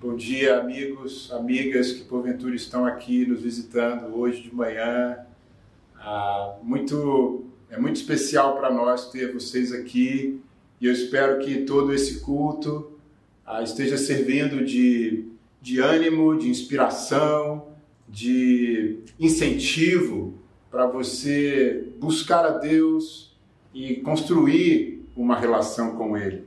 Bom dia, amigos, amigas que porventura estão aqui nos visitando hoje de manhã. Ah, muito, é muito especial para nós ter vocês aqui e eu espero que todo esse culto ah, esteja servindo de, de ânimo, de inspiração, de incentivo para você buscar a Deus e construir uma relação com Ele.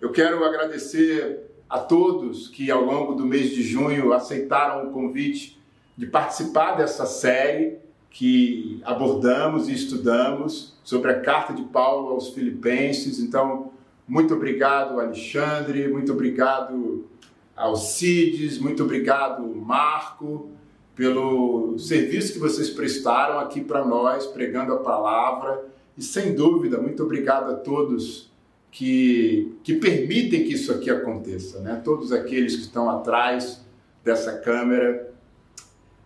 Eu quero agradecer a todos que ao longo do mês de junho aceitaram o convite de participar dessa série que abordamos e estudamos sobre a carta de Paulo aos Filipenses. Então, muito obrigado, Alexandre, muito obrigado Alcides, muito obrigado, Marco, pelo serviço que vocês prestaram aqui para nós, pregando a palavra. E sem dúvida, muito obrigado a todos que, que permitem que isso aqui aconteça, né? Todos aqueles que estão atrás dessa câmera,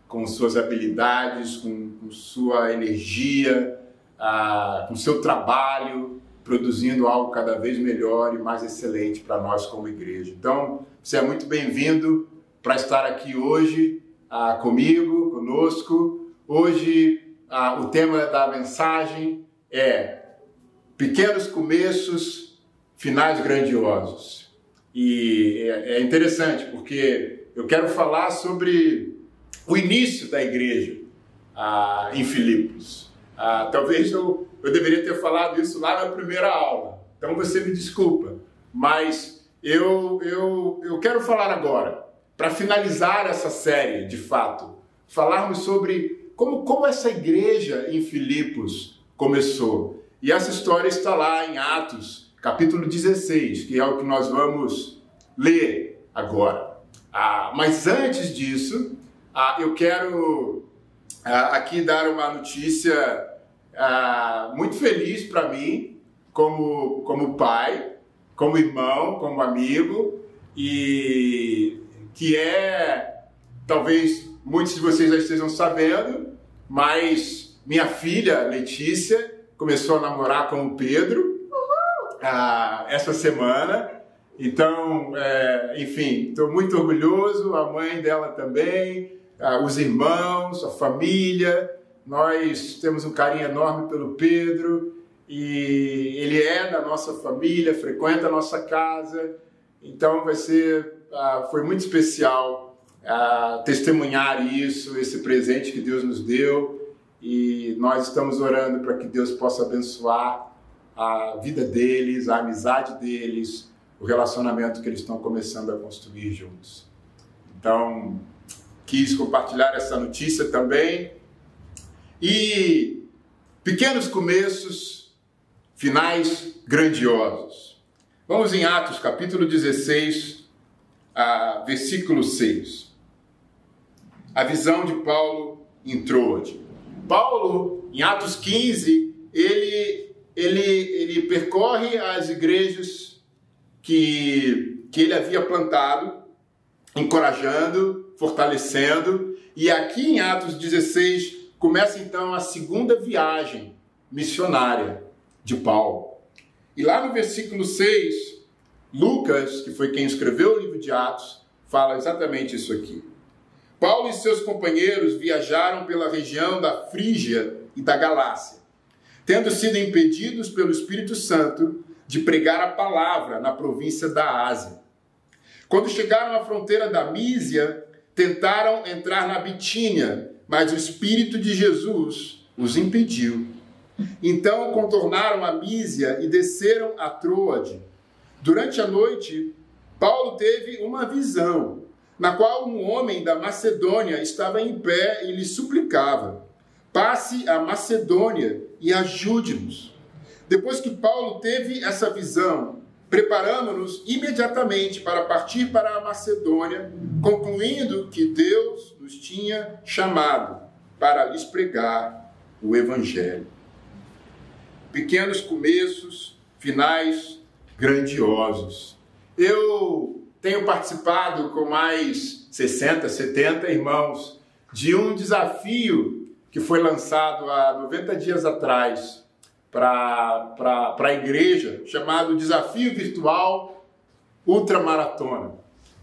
com suas habilidades, com, com sua energia, ah, com seu trabalho, produzindo algo cada vez melhor e mais excelente para nós como igreja. Então, você é muito bem-vindo para estar aqui hoje ah, comigo, conosco. Hoje, ah, o tema da mensagem é Pequenos Começos, Finais Grandiosos. E é, é interessante porque eu quero falar sobre o início da igreja ah, em Filipos. Ah, talvez eu, eu deveria ter falado isso lá na primeira aula, então você me desculpa, mas eu, eu, eu quero falar agora, para finalizar essa série de fato, falarmos sobre como, como essa igreja em Filipos começou. E essa história está lá em Atos, capítulo 16, que é o que nós vamos ler agora. Ah, mas antes disso, ah, eu quero ah, aqui dar uma notícia ah, muito feliz para mim, como, como pai, como irmão, como amigo, e que é, talvez muitos de vocês já estejam sabendo, mas minha filha Letícia começou a namorar com o Pedro ah, essa semana. Então, é, enfim, estou muito orgulhoso, a mãe dela também, ah, os irmãos, a família. Nós temos um carinho enorme pelo Pedro e ele é da nossa família, frequenta a nossa casa. Então, vai ser, ah, foi muito especial testemunhar isso, esse presente que Deus nos deu. E nós estamos orando para que Deus possa abençoar a vida deles, a amizade deles, o relacionamento que eles estão começando a construir juntos. Então, quis compartilhar essa notícia também. E pequenos começos, finais grandiosos. Vamos em Atos, capítulo 16, a versículo 6. A visão de Paulo em Troade. Paulo, em Atos 15, ele, ele, ele percorre as igrejas que, que ele havia plantado, encorajando, fortalecendo, e aqui em Atos 16 começa então a segunda viagem missionária de Paulo. E lá no versículo 6, Lucas, que foi quem escreveu o livro de Atos, fala exatamente isso aqui. Paulo e seus companheiros viajaram pela região da Frígia e da Galácia, tendo sido impedidos pelo Espírito Santo de pregar a palavra na província da Ásia. Quando chegaram à fronteira da Mísia, tentaram entrar na Bitínia, mas o Espírito de Jesus os impediu. Então contornaram a Mísia e desceram a Troade. Durante a noite, Paulo teve uma visão na qual um homem da Macedônia estava em pé e lhe suplicava: passe a Macedônia e ajude-nos. Depois que Paulo teve essa visão, preparamos-nos imediatamente para partir para a Macedônia, concluindo que Deus nos tinha chamado para lhes pregar o Evangelho. Pequenos começos, finais grandiosos. Eu tenho participado com mais 60, 70 irmãos de um desafio que foi lançado há 90 dias atrás para a igreja, chamado Desafio Virtual ultramaratona.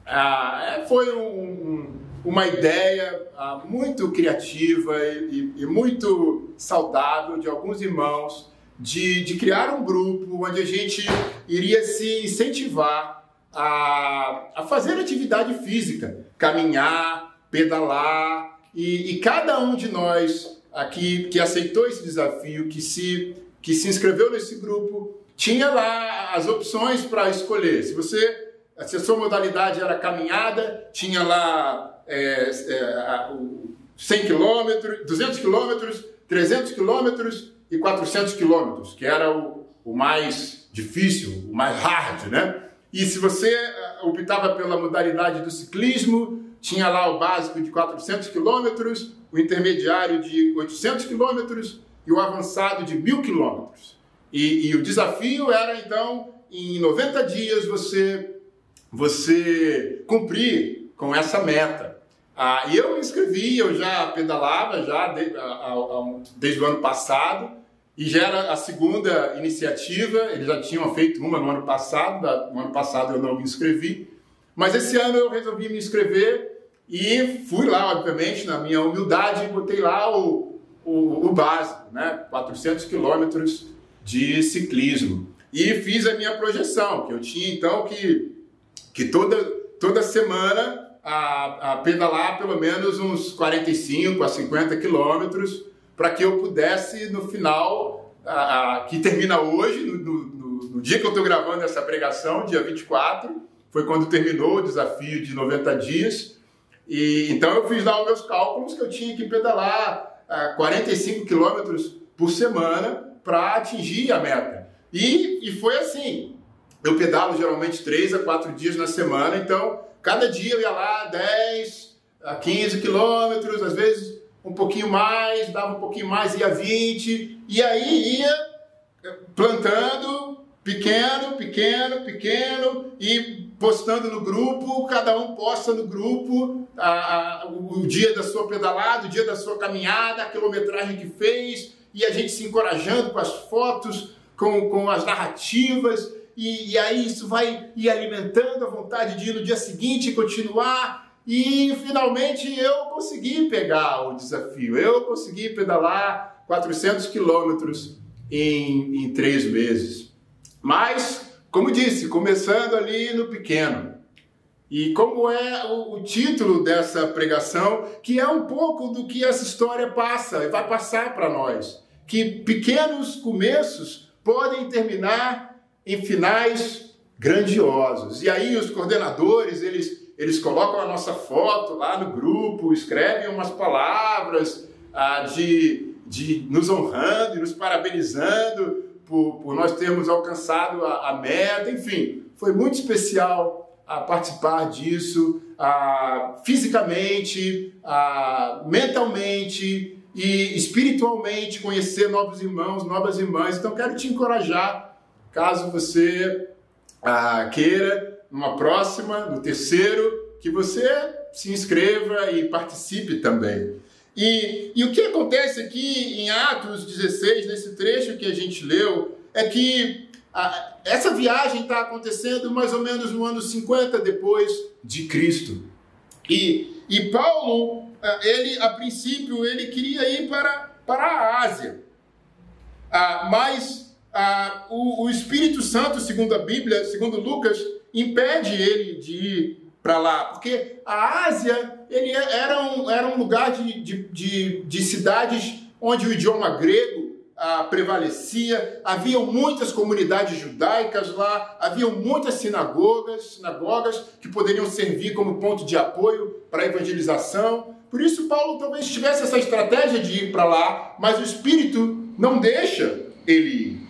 Ah, é, foi um, uma ideia ah, muito criativa e, e, muito saudável de alguns irmãos de, de criar um grupo onde a gente iria se incentivar a, a fazer atividade física, caminhar, pedalar, e, e, cada um de nós aqui que aceitou esse desafio, que se, que se inscreveu nesse grupo, tinha lá as opções para escolher. Se você se a sua modalidade era caminhada, tinha lá é, é, 100 quilômetros, 200 quilômetros, 300 quilômetros e 400 quilômetros, que era o, o mais difícil, o mais hard, né? E se você é, optava pela modalidade do ciclismo, tinha lá o básico de 400 quilômetros, o intermediário de 800 quilômetros e o avançado de 1.000 quilômetros. E, e o desafio era, então, em 90 dias você, você cumprir com essa meta. Ah, e eu me inscrevi, eu já pedalava já de, a, a, a, desde o ano passado, e já era a segunda iniciativa, eles já tinham feito uma no ano passado, no ano passado eu não me inscrevi, mas esse ano eu resolvi me inscrever e fui lá, obviamente, na minha humildade, botei lá o, o, o básico, né? 400 quilômetros de ciclismo. E fiz a minha projeção, que eu tinha então que, que toda, toda semana a, a pedalar pelo menos uns 45 a 50 quilômetros para que eu pudesse no final, a, a, que termina hoje, no, no, no dia que eu estou gravando essa pregação, dia 24, foi quando terminou o desafio de 90 dias. E então eu fiz lá os meus cálculos que eu tinha que pedalar a 45 quilômetros por semana para atingir a meta. E, e foi assim. Eu pedalo geralmente 3 a 4 dias na semana, então Cada dia eu ia lá 10 a 15 quilômetros, às vezes um pouquinho mais, dava um pouquinho mais, ia 20, e aí ia plantando pequeno, pequeno, pequeno e postando no grupo, cada um posta no grupo a, a, o dia da sua pedalada, o dia da sua caminhada, a quilometragem que fez, e a gente se encorajando com as fotos, com, com as narrativas, e, e aí isso vai ir alimentando a vontade de ir no dia seguinte e continuar. E finalmente eu consegui pegar o desafio, eu consegui pedalar 400 quilômetros em, em três meses. Mas, como disse, começando ali no pequeno. E como é o, o, título dessa pregação, que é um pouco do que essa história passa e vai passar para nós. Que pequenos começos podem terminar em finais grandiosos. E aí os coordenadores, eles, eles colocam a nossa foto lá no grupo, escrevem umas palavras ah, de, de nos honrando e nos parabenizando por, por nós termos alcançado a, a meta, enfim, foi muito especial a participar disso, fisicamente, mentalmente e espiritualmente, conhecer novos irmãos, novas irmãs. Então, quero te encorajar Caso você ah, queira, numa próxima, no terceiro, que você se inscreva e participe também. E, e o que acontece aqui em Atos 16, nesse trecho que a gente leu, é que a, essa viagem está acontecendo mais ou menos no ano 50 depois de Cristo. E, e Paulo, ah, ele a princípio, ele queria ir para, para a Ásia. Ah, mas ah, o, o, Espírito Santo, segundo a Bíblia, segundo Lucas, impede ele de ir para lá, porque a Ásia ele é, era um, era um lugar de, de, de, de cidades onde o idioma grego ah, prevalecia, haviam muitas comunidades judaicas lá, haviam muitas sinagogas, sinagogas que poderiam servir como ponto de apoio para a evangelização. Por isso Paulo talvez tivesse essa estratégia de ir para lá, mas o Espírito não deixa ele ir.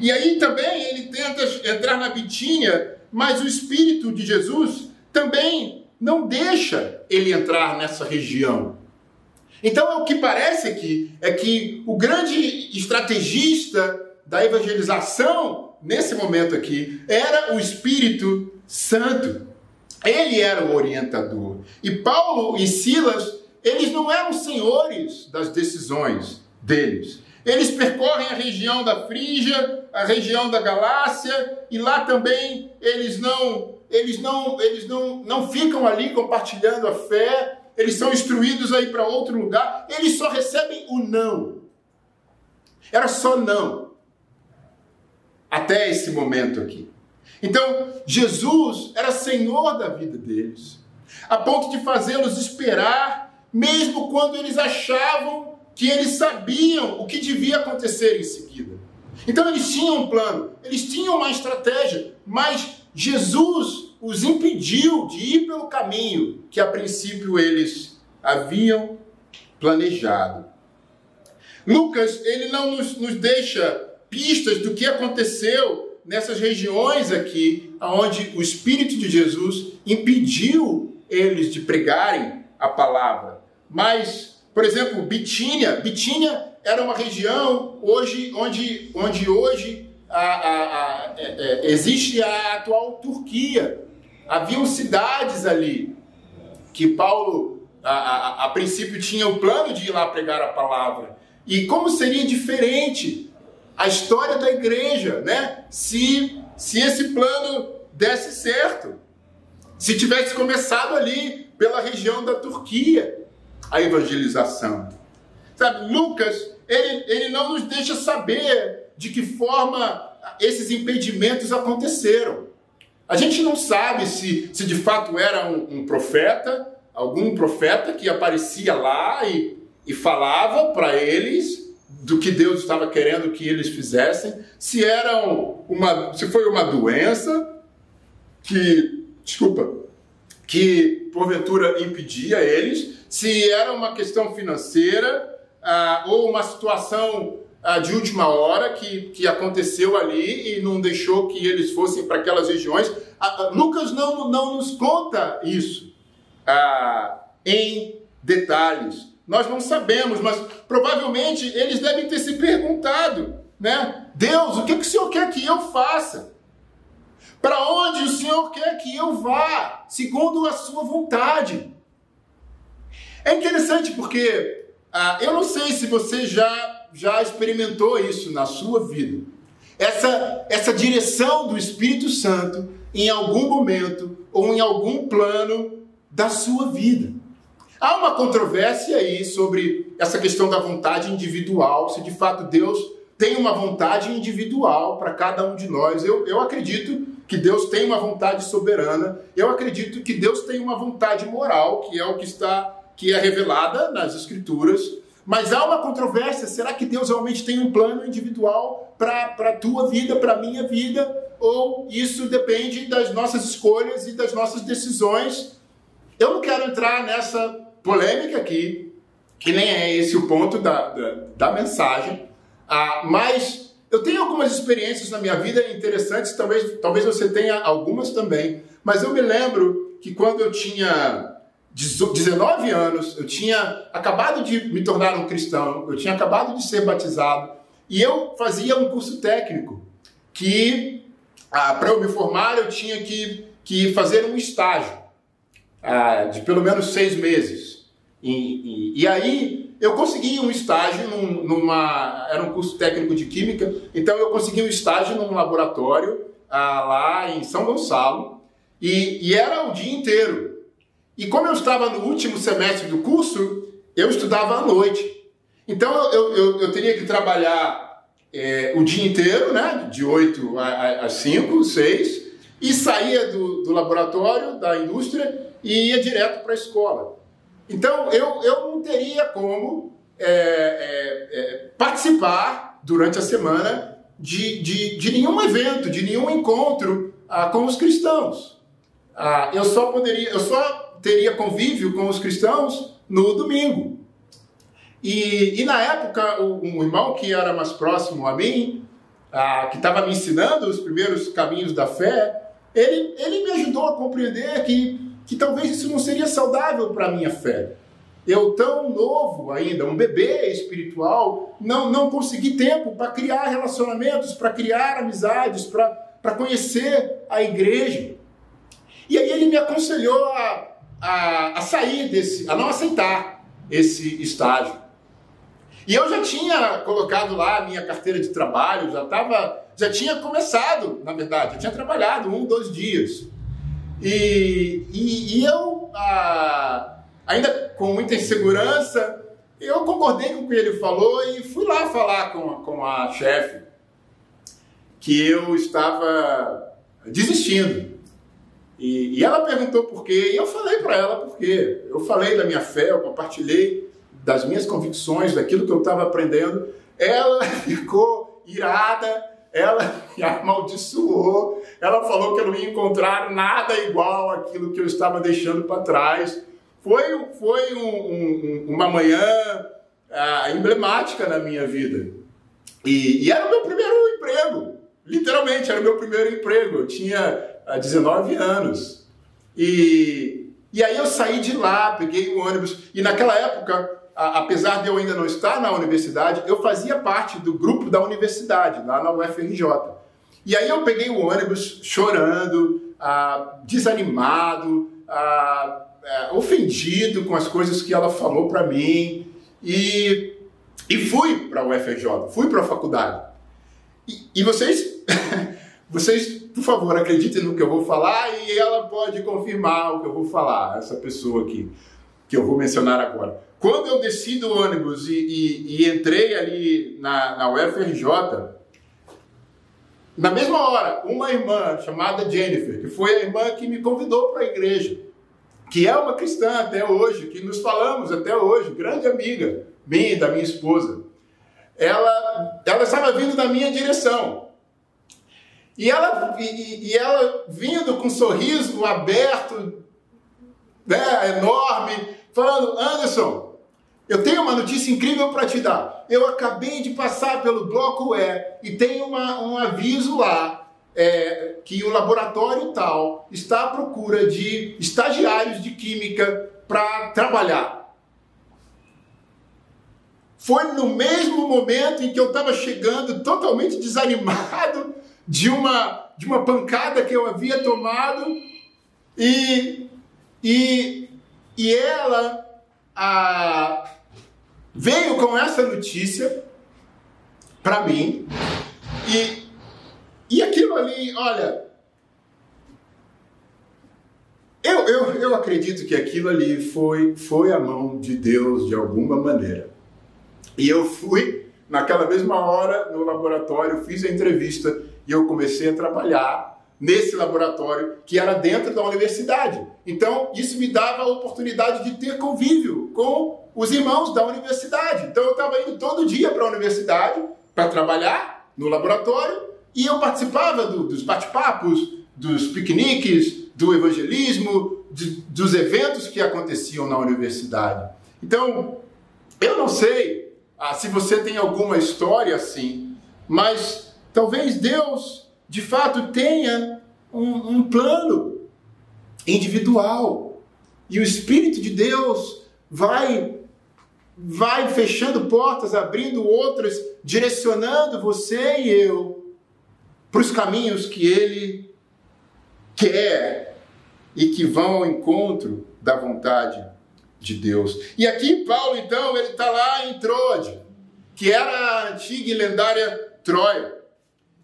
E aí também ele tenta entrar na Bitínia, mas o Espírito de Jesus também não deixa ele entrar nessa região. Então, o que parece aqui é que o grande estrategista da evangelização, nesse momento aqui, era o Espírito Santo. Ele era o orientador. E Paulo e Silas, eles não eram senhores das decisões deles. Eles percorrem a região da Frígia, a região da Galácia, e lá também eles não eles não eles não, não ficam ali compartilhando a fé, eles são instruídos a ir para outro lugar, eles só recebem o não. Era só não. Até esse momento aqui. Então, Jesus era senhor da vida deles, a ponto de fazê-los esperar, mesmo quando eles achavam que eles sabiam o que devia acontecer em seguida. Então, eles tinham um plano, eles tinham uma estratégia, mas Jesus os impediu de ir pelo caminho que a princípio eles haviam planejado. Lucas, ele não nos, nos deixa pistas do que aconteceu nessas regiões aqui, onde o Espírito de Jesus impediu eles de pregarem a palavra. Mas, por exemplo, Bitínia, Bitínia era uma região hoje, onde, onde hoje a, a, a, é, é, existe a atual Turquia. Haviam cidades ali que Paulo, a, princípio, tinha o plano de ir lá pregar a palavra. E como seria diferente a história da igreja, né? Se, se esse plano desse certo. Se tivesse começado ali pela região da Turquia, a evangelização. Sabe, Lucas, ele, ele não nos deixa saber de que forma esses impedimentos aconteceram. A gente não sabe se, se de fato era um, um profeta, algum profeta que aparecia lá e, e falava para eles do que Deus estava querendo que eles fizessem, se era uma, se foi uma doença que, desculpa, que porventura impedia eles, se era uma questão financeira ah, ou uma situação ah, de última hora que, que aconteceu ali e não deixou que eles fossem para aquelas regiões. Ah, ah, Lucas não, não nos conta isso em detalhes. Nós não sabemos, mas provavelmente eles devem ter se perguntado, né? Deus, o que, que o Senhor quer que eu faça? Para onde o Senhor quer que eu vá, segundo a sua vontade? É interessante porque ah, eu não sei se você já já experimentou isso na sua vida. Essa, essa direção do Espírito Santo em algum momento ou em algum plano da sua vida. Há uma controvérsia aí sobre essa questão da vontade individual, se de fato Deus tem uma vontade individual para cada um de nós. Eu, eu acredito que Deus tem uma vontade soberana, eu acredito que Deus tem uma vontade moral, que é o que está que é revelada nas escrituras, mas há uma controvérsia: será que Deus realmente tem um plano individual para a tua vida, para a minha vida? Ou isso depende das nossas escolhas e das nossas decisões? Eu não quero entrar nessa polêmica aqui, que nem é esse o ponto da, da, da mensagem, ah, mas eu tenho algumas experiências na minha vida interessantes, talvez, talvez você tenha algumas também, mas eu me lembro que quando eu tinha 19 anos, eu tinha acabado de me tornar um cristão, eu tinha acabado de ser batizado e eu fazia um curso técnico que, ah, para eu me formar, eu tinha que, que fazer um estágio ah, de pelo menos seis meses. E, e, e, aí eu consegui um estágio num, numa. Era um curso técnico de química, então eu consegui um estágio num laboratório ah, lá em São Gonçalo e, e era o dia inteiro. E como eu estava no último semestre do curso, eu estudava à noite. Então eu, eu, eu teria que trabalhar é, o dia inteiro, né? De 8 a, 5, 6, e saía do, do laboratório, da indústria, e ia direto para a escola. Então eu, eu não teria como é, é, participar durante a semana de, de, de nenhum evento, de nenhum encontro ah, com os cristãos. Ah, eu só poderia, eu só teria convívio com os cristãos no domingo. E, e na época, um irmão que era mais próximo a mim, que estava me ensinando os primeiros caminhos da fé, ele, ele me ajudou a compreender que, que talvez isso não seria saudável para a minha fé. Eu, tão novo ainda, um bebê espiritual, não, não consegui tempo para criar relacionamentos, para criar amizades, para conhecer a igreja. E aí ele me aconselhou a, a, a sair desse, a não aceitar esse estágio. E eu já tinha colocado lá a minha carteira de trabalho, já estava, já tinha começado, na verdade, eu tinha trabalhado um, dois dias. E, e, e eu, ah, ainda com muita insegurança, eu concordei com o que ele falou e fui lá falar com, com a chefe que eu estava desistindo. E, e ela perguntou por quê, e eu falei para ela por quê. Eu falei da minha fé, eu compartilhei das minhas convicções, daquilo que eu estava aprendendo. Ela ficou irada, ela me amaldiçoou, ela falou que eu não ia encontrar nada igual aquilo que eu estava deixando para trás. Foi, foi um, um, uma manhã ah, emblemática na minha vida. E, e, era o meu primeiro emprego, literalmente, era o meu primeiro emprego. Eu tinha ah, 19 anos. E, e aí eu saí de lá, peguei um ônibus, e naquela época apesar de eu ainda não estar na universidade, eu fazia parte do grupo da universidade, lá na UFRJ. E aí eu peguei o ônibus chorando, ah, desanimado, ah, ah, ofendido com as coisas que ela falou para mim e, e fui para a UFRJ, fui para a faculdade. E, e vocês, vocês, por favor, acreditem no que eu vou falar e ela pode confirmar o que eu vou falar, essa pessoa aqui, que eu vou mencionar agora. Quando eu desci do ônibus e, e, e entrei ali na, na UFRJ, na mesma hora, uma irmã chamada Jennifer, que foi a irmã que me convidou para a igreja, que é uma cristã até hoje, que nos falamos até hoje, grande amiga minha e da minha esposa, ela, ela estava vindo na minha direção. E ela, e, e ela vindo com um sorriso aberto, né, enorme, falando: Anderson, eu tenho uma notícia incrível para te dar. Eu acabei de passar pelo bloco E e tem uma, um aviso lá é, que o laboratório tal está à procura de estagiários de química para trabalhar. Foi no mesmo momento em que eu estava chegando totalmente desanimado de uma, de uma pancada que eu havia tomado e, e, e ela a, veio com essa notícia para mim e, e aquilo ali, olha, eu, eu, eu acredito que aquilo ali foi, foi a mão de Deus de alguma maneira. E eu fui, naquela mesma hora, no laboratório, fiz a entrevista e eu comecei a trabalhar nesse laboratório que era dentro da universidade. Então, isso me dava a oportunidade de ter convívio com os irmãos da universidade. Então eu estava indo todo dia para a universidade para trabalhar no laboratório e eu participava do, dos bate-papos, dos piqueniques, do evangelismo, de, dos eventos que aconteciam na universidade. Então, eu não sei ah, se você tem alguma história assim, mas talvez Deus de fato tenha um, um plano individual e o Espírito de Deus vai vai fechando portas, abrindo outras, direcionando você e eu para os caminhos que Ele quer e que vão ao encontro da vontade de Deus. E aqui Paulo, então, ele está lá em Troade, que era a antiga e lendária Troia.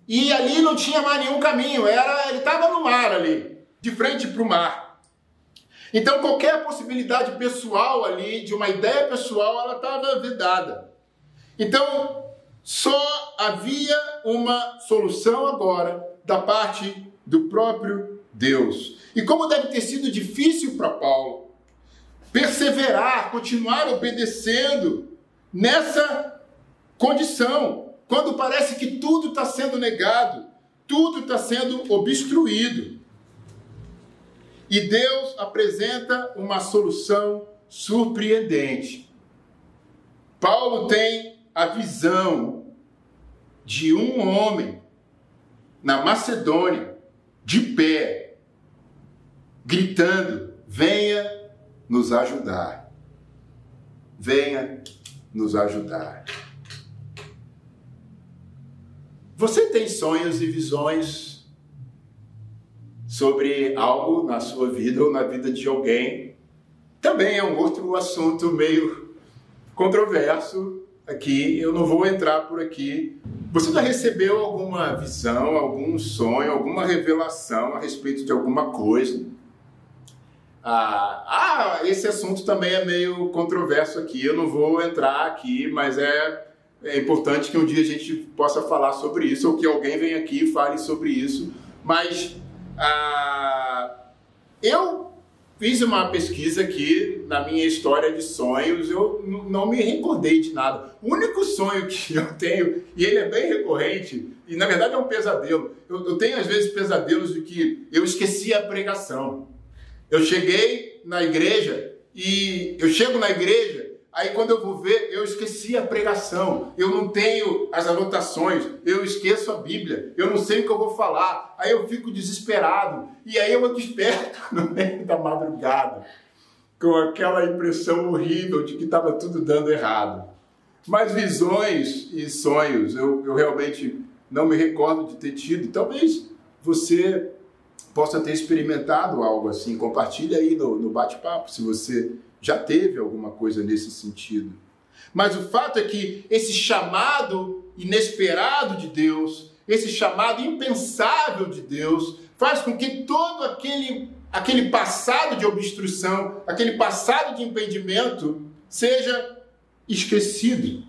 E ali não tinha mais nenhum caminho, era ele estava no mar ali, de frente para o mar. Então qualquer possibilidade pessoal ali, de uma ideia pessoal, ela estava vedada. Então só havia uma solução agora da parte do próprio Deus. E como deve ter sido difícil para Paulo perseverar, continuar obedecendo nessa condição, quando parece que tudo está sendo negado, tudo está sendo obstruído. E Deus apresenta uma solução surpreendente. Paulo tem a visão de um homem na Macedônia, de pé, gritando: Venha nos ajudar. Venha nos ajudar. Você tem sonhos e visões sobre algo na sua vida ou na vida de alguém, também é um outro assunto meio controverso aqui, eu não vou entrar por aqui. Você já recebeu alguma visão, algum sonho, alguma revelação a respeito de alguma coisa? Ah, ah, esse assunto também é meio controverso aqui, eu não vou entrar aqui, mas é, é importante que um dia a gente possa falar sobre isso, ou que alguém venha aqui e fale sobre isso. Mas ah, eu Fiz uma pesquisa aqui na minha história de sonhos, eu não me recordei de nada. O único sonho que eu tenho, e ele é bem recorrente, e na verdade é um pesadelo. Eu, eu tenho às vezes pesadelos de que eu esqueci a pregação. Eu cheguei na igreja e eu chego na igreja Aí quando eu vou ver, eu esqueci a pregação, eu não tenho as anotações, eu esqueço a Bíblia, eu não sei o que eu vou falar, aí eu fico desesperado, e aí eu desperto no meio da madrugada, com aquela impressão horrível de que estava tudo dando errado. Mas visões e sonhos, eu, eu realmente não me recordo de ter tido, talvez você possa ter experimentado algo assim, compartilhe aí no, no bate-papo, se você já teve alguma coisa nesse sentido. Mas o fato é que esse chamado inesperado de Deus, esse chamado impensável de Deus, faz com que todo aquele, aquele passado de obstrução, aquele passado de impedimento, seja esquecido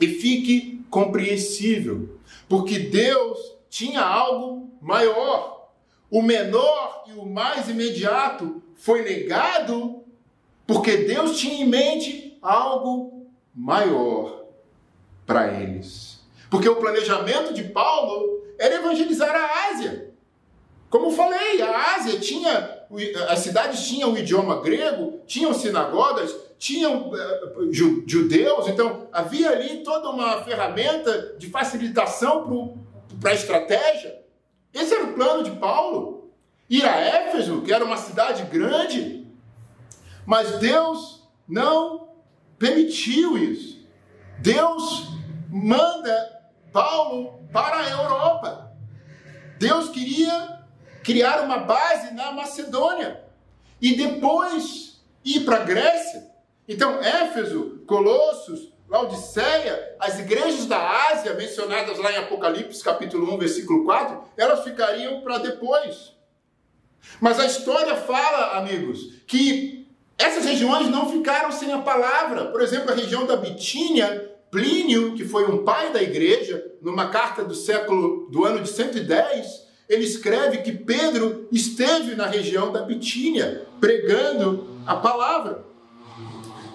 e fique compreensível. Porque Deus tinha algo maior. O menor e o mais imediato foi negado porque Deus tinha em mente algo maior para eles. Porque o planejamento de Paulo era evangelizar a Ásia. Como falei, a Ásia tinha, as cidades tinham o idioma grego, tinham sinagogas, tinham uh, judeus, então havia ali toda uma ferramenta de facilitação para a estratégia. Esse era o plano de Paulo. Ir a Éfeso, que era uma cidade grande, mas Deus não permitiu isso. Deus manda Paulo para a Europa. Deus queria criar uma base na Macedônia e depois ir para a Grécia. Então, Éfeso, Colossos, Laodiceia, as igrejas da Ásia, mencionadas lá em Apocalipse, capítulo 1, versículo 4, elas ficariam para depois. Mas a história fala, amigos, que essas regiões não ficaram sem a palavra. Por exemplo, a região da Bitínia, Plínio, que foi um pai da igreja, numa carta do século do ano de 110, ele escreve que Pedro esteve na região da Bitínia pregando a palavra.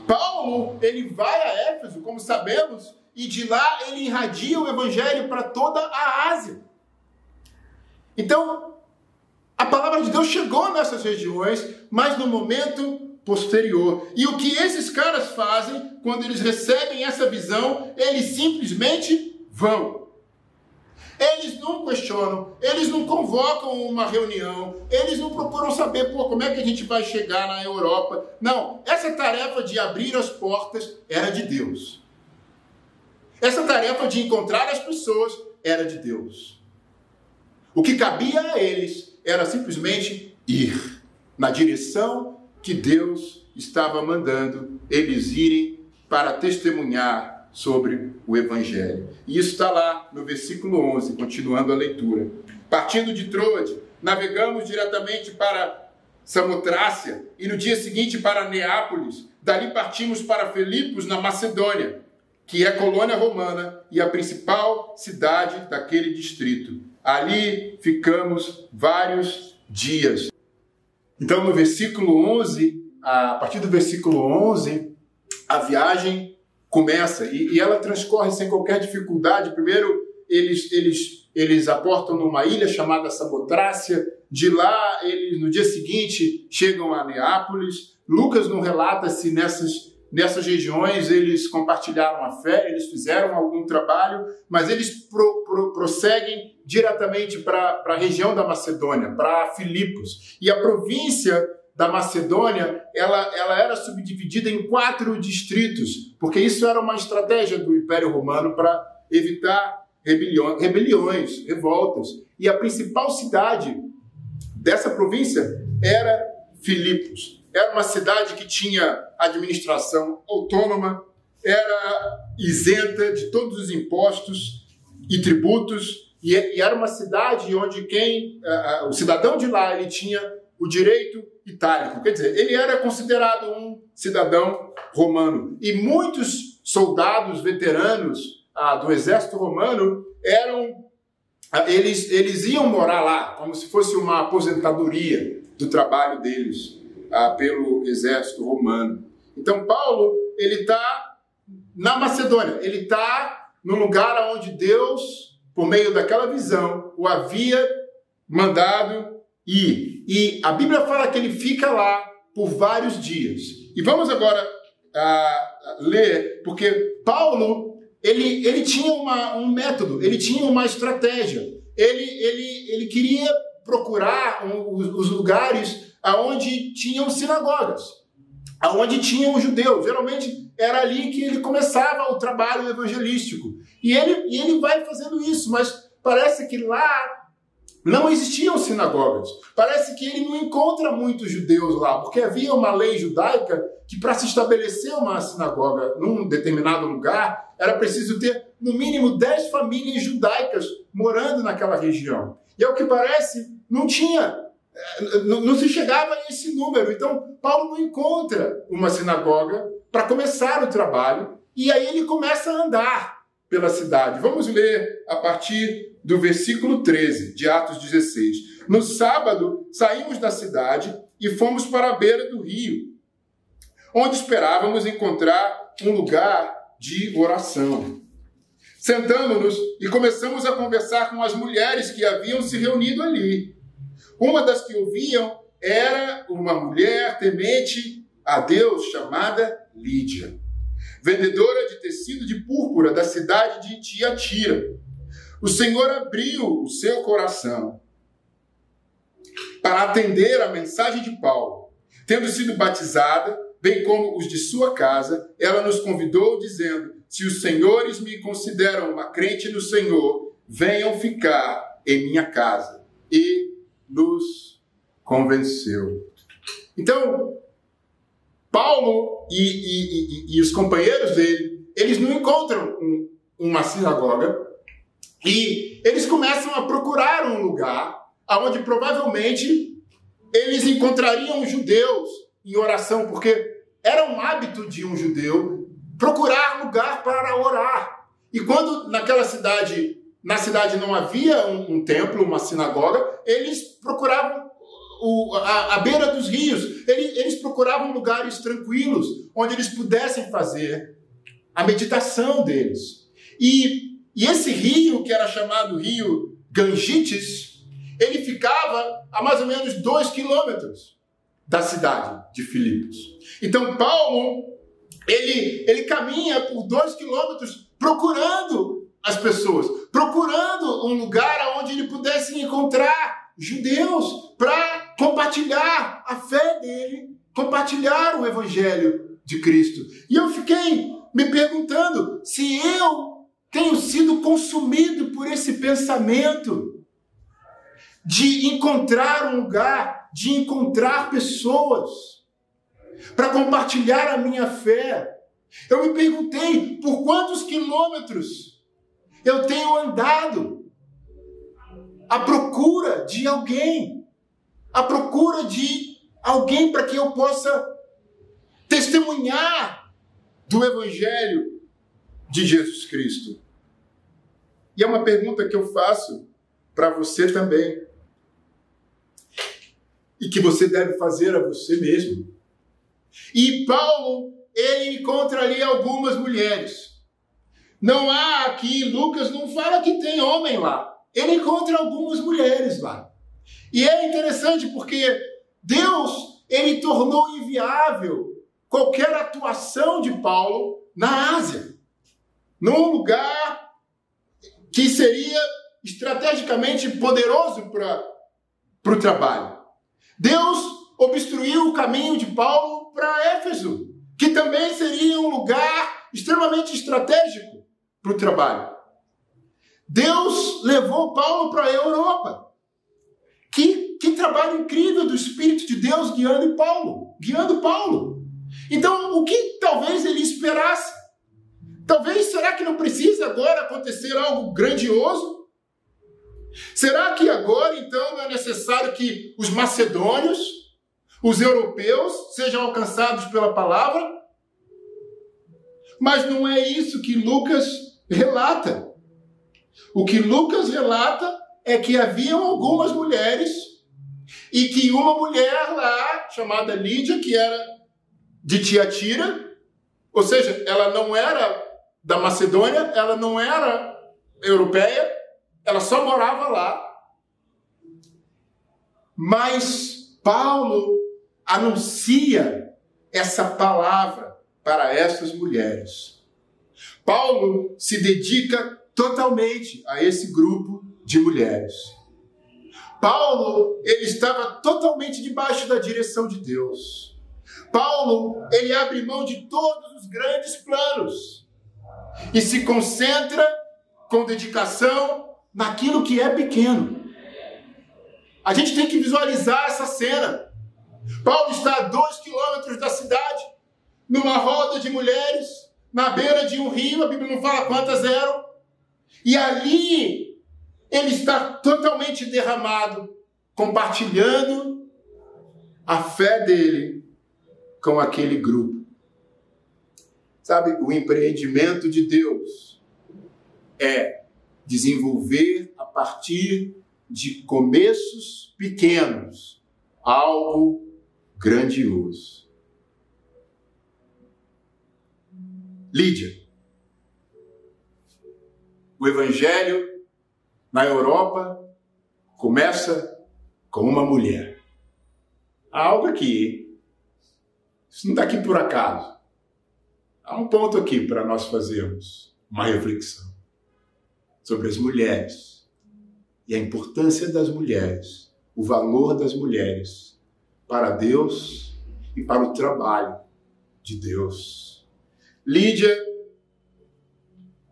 Paulo, ele vai a Éfeso, como sabemos, e de lá ele irradia o evangelho para toda a Ásia. Então, a palavra de Deus chegou nessas regiões, mas no momento posterior. E o que esses caras fazem quando eles recebem essa visão, eles simplesmente vão. Eles não questionam, eles não convocam uma reunião, eles não procuram saber pô, como é que a gente vai chegar na Europa. Não, essa tarefa de abrir as portas era de Deus. Essa tarefa de encontrar as pessoas era de Deus. O que cabia a eles era simplesmente ir na direção que Deus estava mandando eles irem para testemunhar sobre o Evangelho. E isso está lá no versículo 11, continuando a leitura. Partindo de Troade, navegamos diretamente para Samotrácia e no dia seguinte para Neápolis. Dali partimos para Filipos, na Macedônia, que é colônia romana e a principal cidade daquele distrito. Ali ficamos vários dias. Então, no versículo 11, a partir do versículo 11, a viagem começa e, e ela transcorre sem qualquer dificuldade. Primeiro, eles, eles, eles aportam numa ilha chamada Samotrácia. De lá, eles no dia seguinte chegam a Neápolis. Lucas não relata se nessas nessas regiões eles compartilharam a fé, eles fizeram algum trabalho, mas eles pro, pro, prosseguem diretamente para a região da Macedônia, para Filipos. E a província da Macedônia, ela, ela era subdividida em quatro distritos, porque isso era uma estratégia do Império Romano para evitar rebeliões, rebeliões, revoltas. E a principal cidade dessa província era Filipos. Era uma cidade que tinha administração autônoma, era isenta de todos os impostos e tributos, e, era uma cidade onde quem, o cidadão de lá, ele tinha o direito itálico, quer dizer, ele era considerado um cidadão romano. E muitos soldados veteranos ah, do exército romano eram ah, eles, eles iam morar lá, como se fosse uma aposentadoria do trabalho deles ah, pelo exército romano. Então Paulo ele está na Macedônia, ele está no lugar onde Deus, por meio daquela visão, o havia mandado ir. E a Bíblia fala que ele fica lá por vários dias. E vamos agora uh, ler, porque Paulo ele, ele tinha uma, um método, ele tinha uma estratégia. Ele, ele, ele queria procurar os lugares aonde tinham sinagogas, aonde tinham judeus. Geralmente era ali que ele começava o trabalho evangelístico. E ele, e ele vai fazendo isso, mas parece que lá não existiam sinagogas. Parece que ele não encontra muitos judeus lá, porque havia uma lei judaica que para se estabelecer uma sinagoga num determinado lugar, era preciso ter no mínimo 10 famílias judaicas morando naquela região. E ao que parece, não tinha, não, não se chegava a esse número. Então, Paulo não encontra uma sinagoga para começar o trabalho, e aí ele começa a andar pela cidade. Vamos ler a partir do versículo 13 de Atos 16. No sábado, saímos da cidade e fomos para a beira do rio, onde esperávamos encontrar um lugar de oração. Sentamos-nos e começamos a conversar com as mulheres que haviam se reunido ali. Uma das que ouviam era uma mulher temente a Deus chamada Lídia, vendedora de tecido de púrpura da cidade de Tiatira o Senhor abriu o seu coração para atender a mensagem de Paulo. Tendo sido batizada, bem como os de sua casa, ela nos convidou, dizendo: Se os senhores me consideram uma crente no Senhor, venham ficar em minha casa. E nos convenceu. Então, Paulo e, e, e, e os companheiros dele, eles não encontram um, uma sinagoga, e eles começam a procurar um lugar onde provavelmente eles encontrariam judeus em oração, porque era um hábito de um judeu procurar lugar para orar. E quando naquela cidade, na cidade não havia um, um templo, uma sinagoga, eles procuravam o, a, a, beira dos rios, eles, eles procuravam lugares tranquilos, onde eles pudessem fazer a meditação deles. E e esse rio, que era chamado Rio Gangites, ele ficava a mais ou menos dois quilômetros da cidade de Filipos. Então Paulo, ele, ele caminha por dois quilômetros procurando as pessoas, procurando um lugar onde ele pudesse encontrar judeus para compartilhar a fé dele, compartilhar o evangelho de Cristo. E eu fiquei me perguntando se eu tenho sido consumido por esse pensamento de encontrar um lugar, de encontrar pessoas para compartilhar a minha fé. Eu me perguntei por quantos quilômetros eu tenho andado à procura de alguém, à procura de alguém para que eu possa testemunhar do Evangelho de Jesus Cristo? E é uma pergunta que eu faço para você também. E que você deve fazer a você mesmo. E Paulo, ele encontra ali algumas mulheres. Não há aqui, Lucas não fala que tem homem lá. Ele encontra algumas mulheres lá. E é interessante porque Deus, ele tornou inviável qualquer atuação de Paulo na Ásia num lugar que seria estrategicamente poderoso para o trabalho. Deus obstruiu o caminho de Paulo para Éfeso, que também seria um lugar extremamente estratégico para o trabalho. Deus levou Paulo para a Europa. Que, que trabalho incrível do Espírito de Deus guiando Paulo, guiando Paulo. Então, o que talvez ele esperasse Talvez, será que não precisa agora acontecer algo grandioso? Será que agora, então, não é necessário que os macedônios, os europeus, sejam alcançados pela palavra? Mas não é isso que Lucas relata. O que Lucas relata é que haviam algumas mulheres e que uma mulher lá, chamada Lídia, que era de Tiatira, ou seja, ela não era da Macedônia, ela não era europeia, ela só morava lá. Mas Paulo anuncia essa palavra para essas mulheres. Paulo se dedica totalmente a esse grupo de mulheres. Paulo, ele estava totalmente debaixo da direção de Deus. Paulo, ele abre mão de todos os grandes planos e se concentra com dedicação naquilo que é pequeno. A gente tem que visualizar essa cena. Paulo está a dois quilômetros da cidade, numa roda de mulheres, na beira de um rio, a Bíblia não fala quantas eram, e ali ele está totalmente derramado, compartilhando a fé dele com aquele grupo. Sabe, o empreendimento de Deus é desenvolver a partir de começos pequenos algo grandioso. Lídia. O evangelho na Europa começa com uma mulher. Há algo aqui. Isso não está aqui por acaso. Há um ponto aqui para nós fazermos uma reflexão sobre as mulheres e a importância das mulheres, o valor das mulheres para Deus e para o trabalho de Deus. Lídia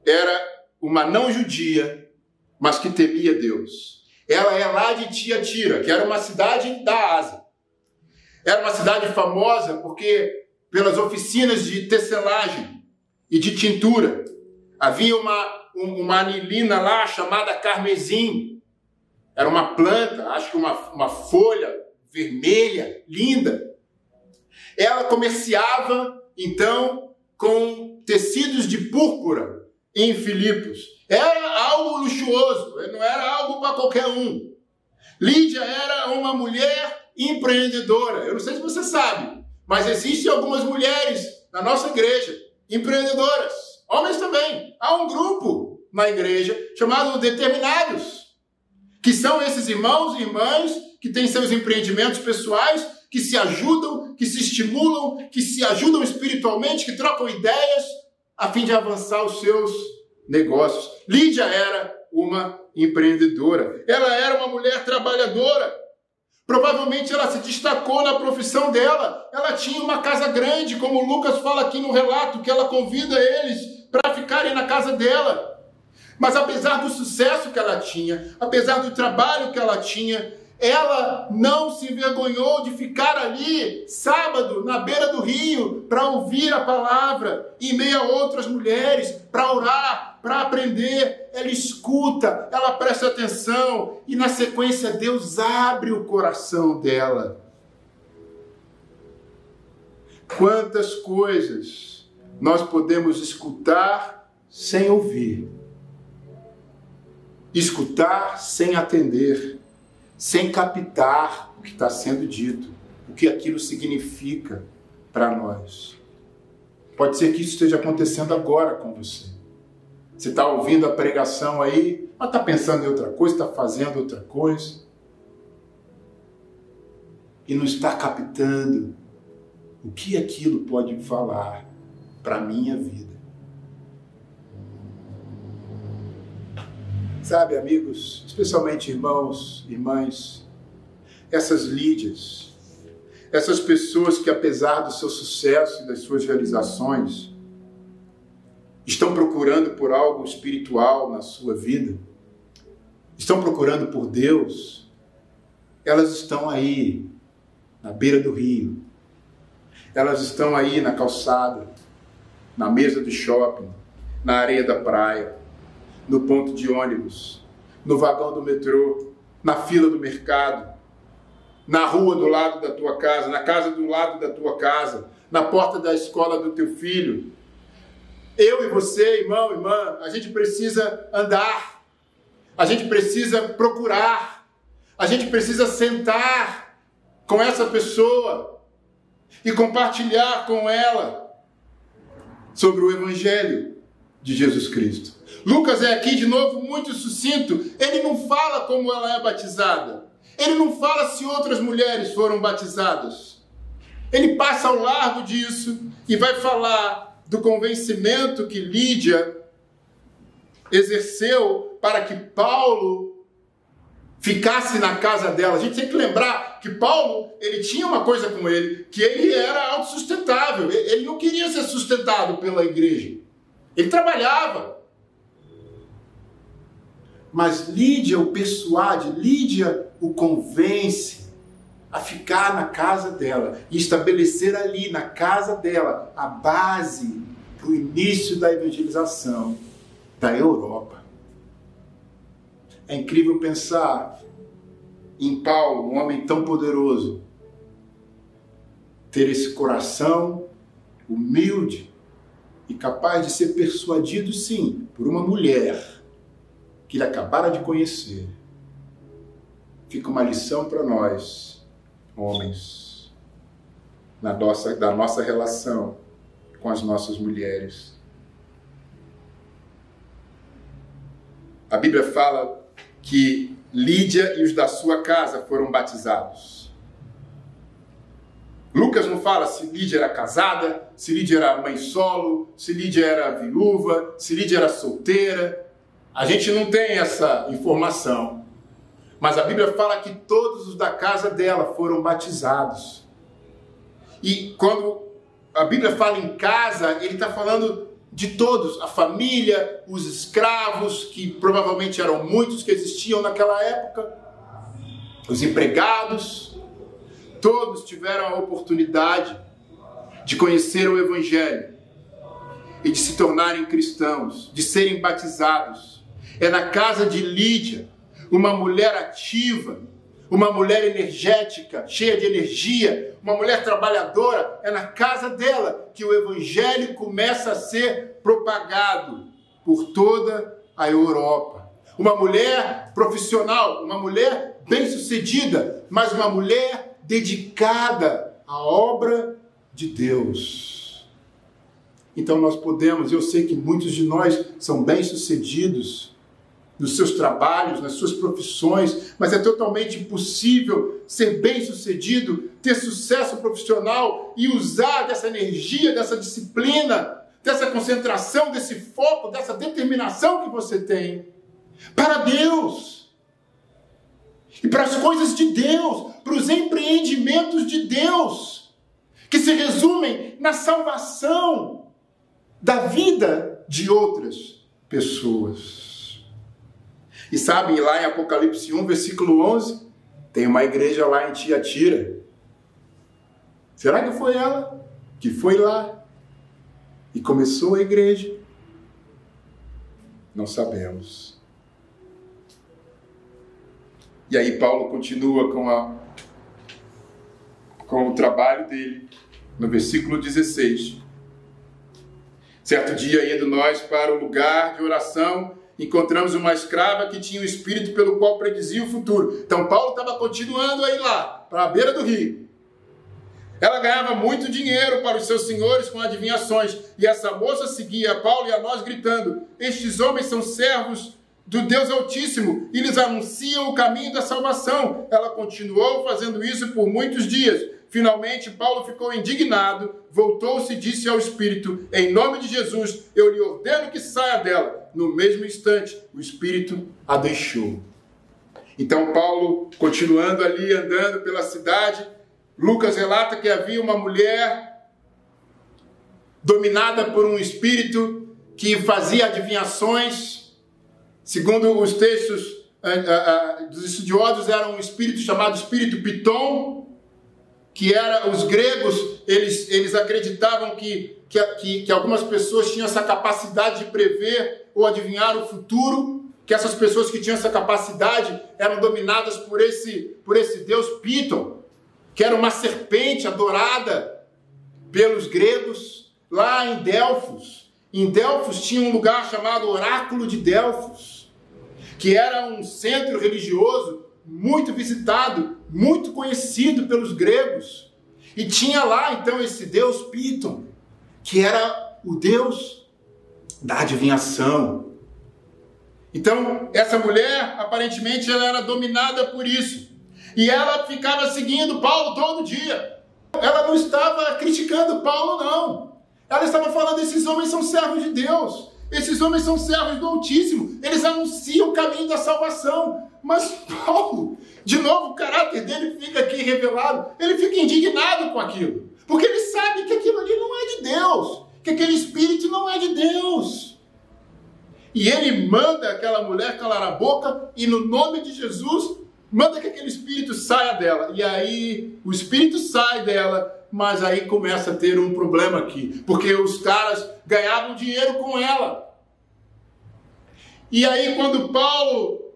era uma não judia, mas que temia Deus. Ela é lá de Tiatira, que era uma cidade da Ásia. Era uma cidade famosa porque pelas oficinas de tecelagem e de tintura. Havia uma, uma anilina lá chamada carmesim. Era uma planta, acho que uma, uma folha vermelha, linda. Ela comerciava, então, com tecidos de púrpura em Filipos. Era algo luxuoso, não era algo para qualquer um. Lídia era uma mulher empreendedora. Eu não sei se você sabe, mas existem algumas mulheres na nossa igreja, empreendedoras, homens também. Há um grupo na igreja chamado Determinados, que são esses irmãos e irmãs que têm seus empreendimentos pessoais, que se ajudam, que se estimulam, que se ajudam espiritualmente, que trocam ideias a fim de avançar os seus negócios. Lídia era uma empreendedora. Ela era uma mulher trabalhadora. Provavelmente ela se destacou na profissão dela. Ela tinha uma casa grande, como Lucas fala aqui no relato, que ela convida eles para ficarem na casa dela. Mas apesar do sucesso que ela tinha, apesar do trabalho que ela tinha, ela não se envergonhou de ficar ali, sábado, na beira do rio, para ouvir a palavra, em meio a outras mulheres, para orar, para aprender. Ela escuta, ela presta atenção, e na sequência, Deus abre o coração dela. Quantas coisas nós podemos escutar sem ouvir, escutar sem atender sem captar o que está sendo dito, o que aquilo significa para nós. Pode ser que isso esteja acontecendo agora com você. Você está ouvindo a pregação aí, mas está pensando em outra coisa, está fazendo outra coisa. E não está captando o que aquilo pode falar para a minha vida. Sabe, amigos, especialmente irmãos, irmãs, essas lídias, essas pessoas que, apesar do seu sucesso e das suas realizações, estão procurando por algo espiritual na sua vida, estão procurando por Deus, elas estão aí, na beira do rio, elas estão aí na calçada, na mesa do shopping, na areia da praia, no ponto de ônibus, no vagão do metrô, na fila do mercado, na rua do lado da tua casa, na casa do lado da tua casa, na porta da escola do teu filho. Eu e você, irmão, irmã, a gente precisa andar, a gente precisa procurar, a gente precisa sentar com essa pessoa e compartilhar com ela sobre o Evangelho de Jesus Cristo. Lucas é aqui de novo muito sucinto. Ele não fala como ela é batizada. Ele não fala se outras mulheres foram batizadas. Ele passa ao largo disso e vai falar do convencimento que Lídia exerceu para que Paulo ficasse na casa dela. A gente tem que lembrar que Paulo, ele tinha uma coisa com ele, que ele era autossustentável. Ele não queria ser sustentado pela igreja. Ele trabalhava mas Lídia o persuade, Lídia o convence a ficar na casa dela e estabelecer ali, na casa dela, a base para o início da evangelização da Europa. É incrível pensar em Paulo, um homem tão poderoso, ter esse coração humilde e capaz de ser persuadido, sim, por uma mulher que ele acabara de conhecer, fica uma lição para nós, homens, na nossa, da nossa relação com as nossas mulheres. A Bíblia fala que Lídia e os da sua casa foram batizados. Lucas não fala se Lídia era casada, se Lídia era mãe solo, se Lídia era viúva, se Lídia era solteira. A gente não tem essa informação. Mas a Bíblia fala que todos os da casa dela foram batizados. E quando a Bíblia fala em casa, ele está falando de todos, a família, os escravos, que provavelmente eram muitos que existiam naquela época, os empregados, todos tiveram a oportunidade de conhecer o Evangelho e de se tornarem cristãos, de serem batizados é na casa de Lídia, uma mulher ativa, uma mulher energética, cheia de energia, uma mulher trabalhadora. É na casa dela que o evangelho começa a ser propagado por toda a Europa. Uma mulher profissional, uma mulher bem-sucedida, mas uma mulher dedicada à obra de Deus. Então nós podemos, eu sei que muitos de nós são bem-sucedidos, nos seus trabalhos, nas suas profissões, mas é totalmente impossível ser bem-sucedido, ter sucesso profissional e usar dessa energia, dessa disciplina, dessa concentração, desse foco, dessa determinação que você tem para Deus. E para as coisas de Deus, para os empreendimentos de Deus, que se resumem na salvação da vida de outras pessoas. E sabem, lá em Apocalipse 1, versículo 11, tem uma igreja lá em Tiatira. Será que foi ela que foi lá e começou a igreja? Não sabemos. E aí Paulo continua com, a, com o trabalho dele no versículo 16. Certo dia, indo nós para o lugar de oração, encontramos uma escrava que tinha o um espírito pelo qual predizia o futuro. Então Paulo estava continuando aí lá, para a beira do rio. Ela ganhava muito dinheiro para os seus senhores com adivinhações, e essa moça seguia Paulo e a nós gritando: Estes homens são servos do Deus Altíssimo e lhes anunciam o caminho da salvação. Ela continuou fazendo isso por muitos dias. Finalmente, Paulo ficou indignado, voltou-se e disse ao Espírito: Em nome de Jesus, eu lhe ordeno que saia dela. No mesmo instante, o Espírito a deixou. Então, Paulo, continuando ali, andando pela cidade, Lucas relata que havia uma mulher dominada por um espírito que fazia adivinhações. Segundo os textos uh, uh, uh, dos estudiosos, era um espírito chamado espírito Piton, que era os gregos, eles, eles acreditavam que, que, que, que algumas pessoas tinham essa capacidade de prever ou adivinhar o futuro, que essas pessoas que tinham essa capacidade eram dominadas por esse, por esse deus Piton, que era uma serpente adorada pelos gregos lá em Delfos. Em Delfos tinha um lugar chamado Oráculo de Delfos, que era um centro religioso muito visitado, muito conhecido pelos gregos. E tinha lá então esse deus Piton, que era o deus da adivinhação. Então, essa mulher, aparentemente, ela era dominada por isso. E ela ficava seguindo Paulo todo dia. Ela não estava criticando Paulo, não. Ela estava falando: esses homens são servos de Deus. Esses homens são servos do Altíssimo. Eles anunciam o caminho da salvação. Mas Paulo, de novo, o caráter dele fica aqui revelado. Ele fica indignado com aquilo. Porque ele sabe que aquilo ali não é de Deus. Que aquele espírito não é de Deus. E ele manda aquela mulher calar a boca e, no nome de Jesus, manda que aquele espírito saia dela. E aí o espírito sai dela, mas aí começa a ter um problema aqui, porque os caras ganhavam dinheiro com ela. E aí quando Paulo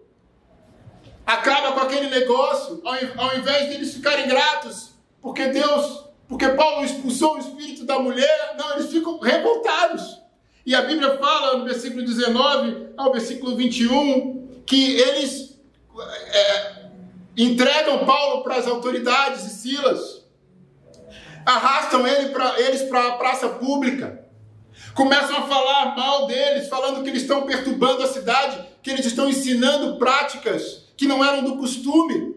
acaba com aquele negócio, ao invés de eles ficarem gratos, porque Deus, porque Paulo expulsou o espírito da mulher, não, eles ficam revoltados. E a Bíblia fala no versículo 19 ao versículo 21 que eles é, entregam Paulo para as autoridades e Silas, arrastam ele pra, eles para a praça pública, começam a falar mal deles, falando que eles estão perturbando a cidade, que eles estão ensinando práticas que não eram do costume.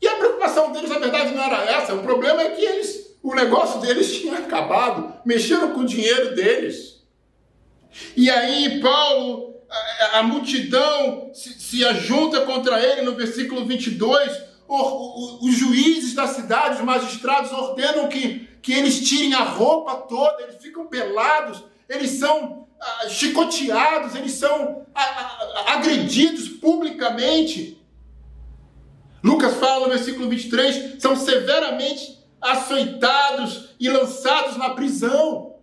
E a preocupação deles, na verdade, não era essa. O problema é que eles, o negócio deles tinha acabado, mexeram com o dinheiro deles. E aí Paulo a, a multidão se, se ajunta contra ele no versículo 22. Os juízes da cidade, os magistrados, ordenam que, que eles tirem a roupa toda, eles ficam pelados, eles são ah, chicoteados, eles são ah, ah, agredidos publicamente. Lucas fala no versículo 23: são severamente açoitados e lançados na prisão.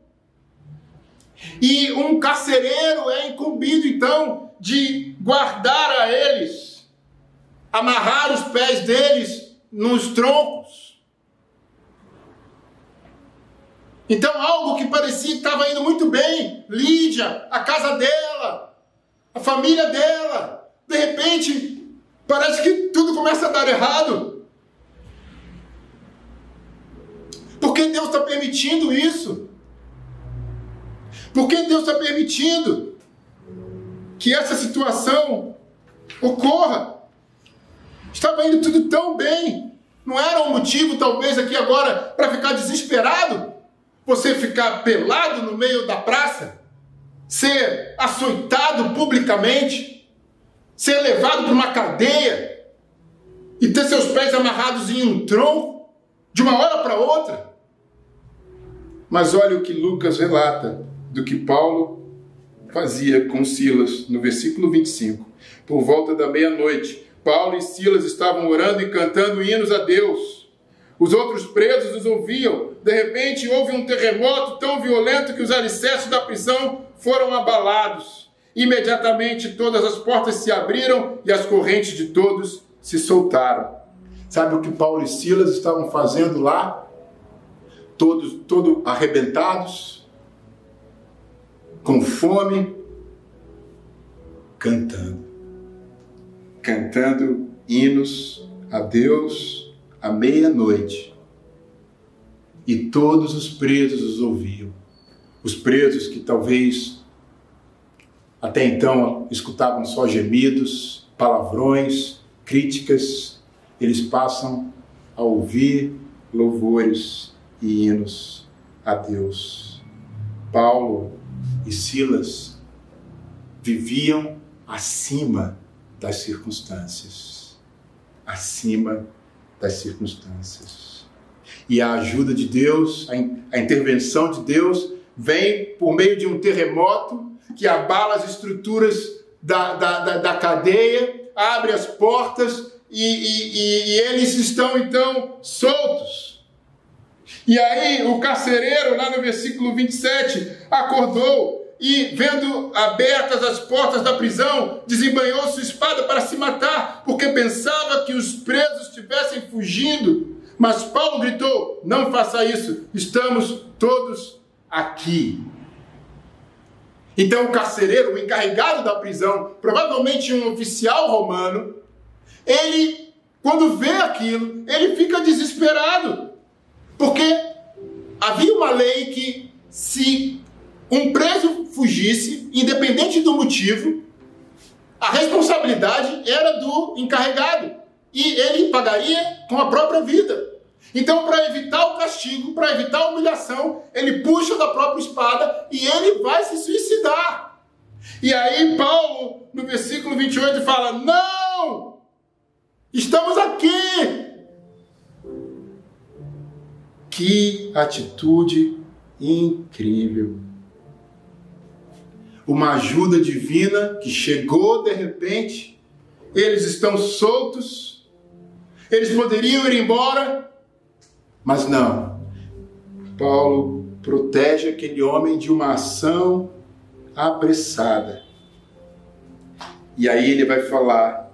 E um carcereiro é incumbido então de guardar a eles, amarrar os pés deles nos troncos. Então, algo que parecia que estava indo muito bem, Lídia, a casa dela, a família dela, de repente, parece que tudo começa a dar errado. Por que Deus está permitindo isso? Por que Deus está permitindo que essa situação ocorra? Estava indo tudo tão bem. Não era um motivo, talvez, aqui agora, para ficar desesperado? Você ficar pelado no meio da praça? Ser açoitado publicamente? Ser levado para uma cadeia? E ter seus pés amarrados em um tronco? De uma hora para outra? Mas olha o que Lucas relata do que Paulo fazia com Silas, no versículo 25. Por volta da meia-noite, Paulo e Silas estavam orando e cantando hinos a Deus. Os outros presos os ouviam. De repente, houve um terremoto tão violento que os alicerces da prisão foram abalados. Imediatamente, todas as portas se abriram e as correntes de todos se soltaram. Sabe o que Paulo e Silas estavam fazendo lá? Todos, todo arrebentados, com fome, cantando. Cantando hinos a Deus à meia-noite. E todos os presos os ouviam. Os presos que talvez até então escutavam só gemidos, palavrões, críticas, eles passam a ouvir louvores e hinos a Deus. Paulo e Silas viviam acima das circunstâncias. Acima das circunstâncias. E a ajuda de Deus, a, intervenção de Deus, vem por meio de um terremoto que abala as estruturas da, da, da, da cadeia, abre as portas e, e, e, e eles estão então soltos. E aí o carcereiro, lá no versículo 27, acordou e, vendo abertas as portas da prisão, desembanhou sua espada para se matar, porque pensava que os presos estivessem fugindo. Mas Paulo gritou: Não faça isso, estamos todos aqui. Então o carcereiro, o encarregado da prisão, provavelmente um oficial romano, ele, quando vê aquilo, ele fica desesperado. Porque havia uma lei que se um preso fugisse, independente do motivo, a responsabilidade era do encarregado e ele pagaria com a própria vida. Então, para evitar o castigo, para evitar a humilhação, ele puxa da própria espada e ele vai se suicidar. E aí, Paulo, no versículo 28, fala: Não! Estamos aqui! Que atitude incrível! Uma ajuda divina que chegou de repente, eles estão soltos, eles poderiam ir embora, mas não. Paulo protege aquele homem de uma ação apressada. E aí ele vai falar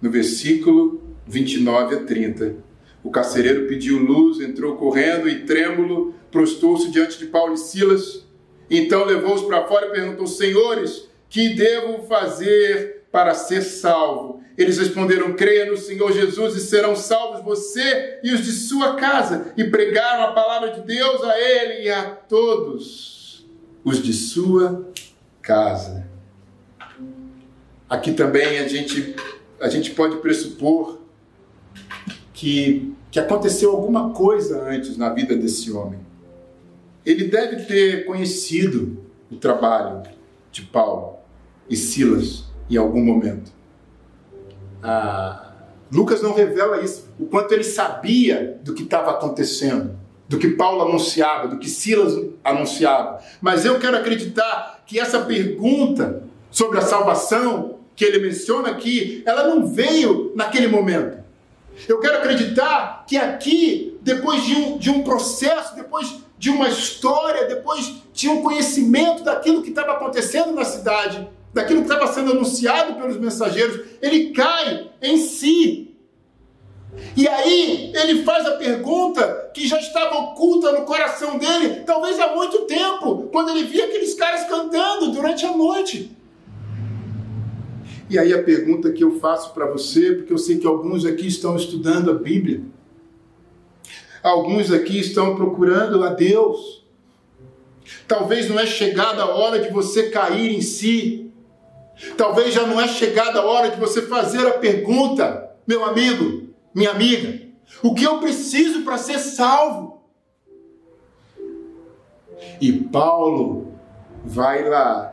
no versículo 29 a 30. O carcereiro pediu luz, entrou correndo e trêmulo, prostou-se diante de Paulo e Silas. Então levou-os para fora e perguntou: Senhores, que devo fazer para ser salvo? Eles responderam: Creia no Senhor Jesus e serão salvos você e os de sua casa. E pregaram a palavra de Deus a ele e a todos os de sua casa. Aqui também a gente, a gente pode pressupor que, que aconteceu alguma coisa antes na vida desse homem. Ele deve ter conhecido o trabalho de Paulo e Silas em algum momento. Ah, Lucas não revela isso, o quanto ele sabia do que estava acontecendo, do que Paulo anunciava, do que Silas anunciava. Mas eu quero acreditar que essa pergunta sobre a salvação que ele menciona aqui, ela não veio naquele momento. Eu quero acreditar que aqui, depois de um, de um processo, depois de uma história, depois de um conhecimento daquilo que estava acontecendo na cidade, daquilo que estava sendo anunciado pelos mensageiros, ele cai em si. E aí ele faz a pergunta que já estava oculta no coração dele, talvez há muito tempo, quando ele via aqueles caras cantando durante a noite. E aí a pergunta que eu faço para você, porque eu sei que alguns aqui estão estudando a Bíblia, alguns aqui estão procurando a Deus. Talvez não é chegada a hora de você cair em si. Talvez já não é chegada a hora de você fazer a pergunta, meu amigo, minha amiga, o que eu preciso para ser salvo? E Paulo vai lá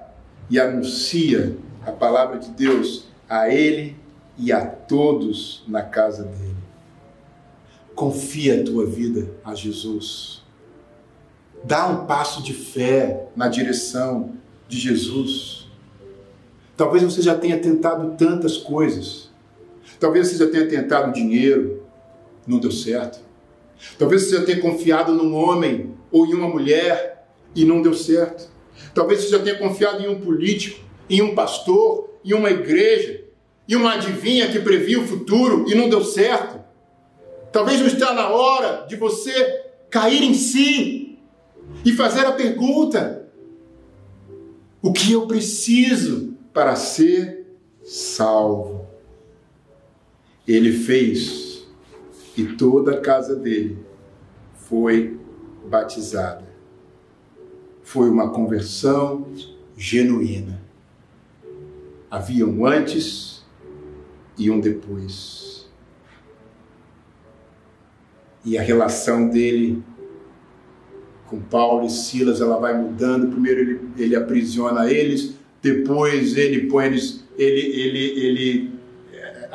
e anuncia a palavra de Deus a ele e a todos na casa dele. Confia a tua vida a Jesus. Dá um passo de fé na direção de Jesus. Talvez você já tenha tentado tantas coisas. Talvez você já tenha tentado dinheiro, não deu certo. Talvez você já tenha confiado num homem ou em uma mulher e não deu certo. Talvez você já tenha confiado em um político em um pastor, em uma igreja, em uma adivinha que previa o futuro e não deu certo. Talvez não está na hora de você cair em si e fazer a pergunta: o que eu preciso para ser salvo? Ele fez e toda a casa dele foi batizada. Foi uma conversão genuína. Havia um antes e um depois. E a relação dele com Paulo e Silas, ela vai mudando. Primeiro ele, ele aprisiona eles, depois ele põe eles, ele, ele, ele é,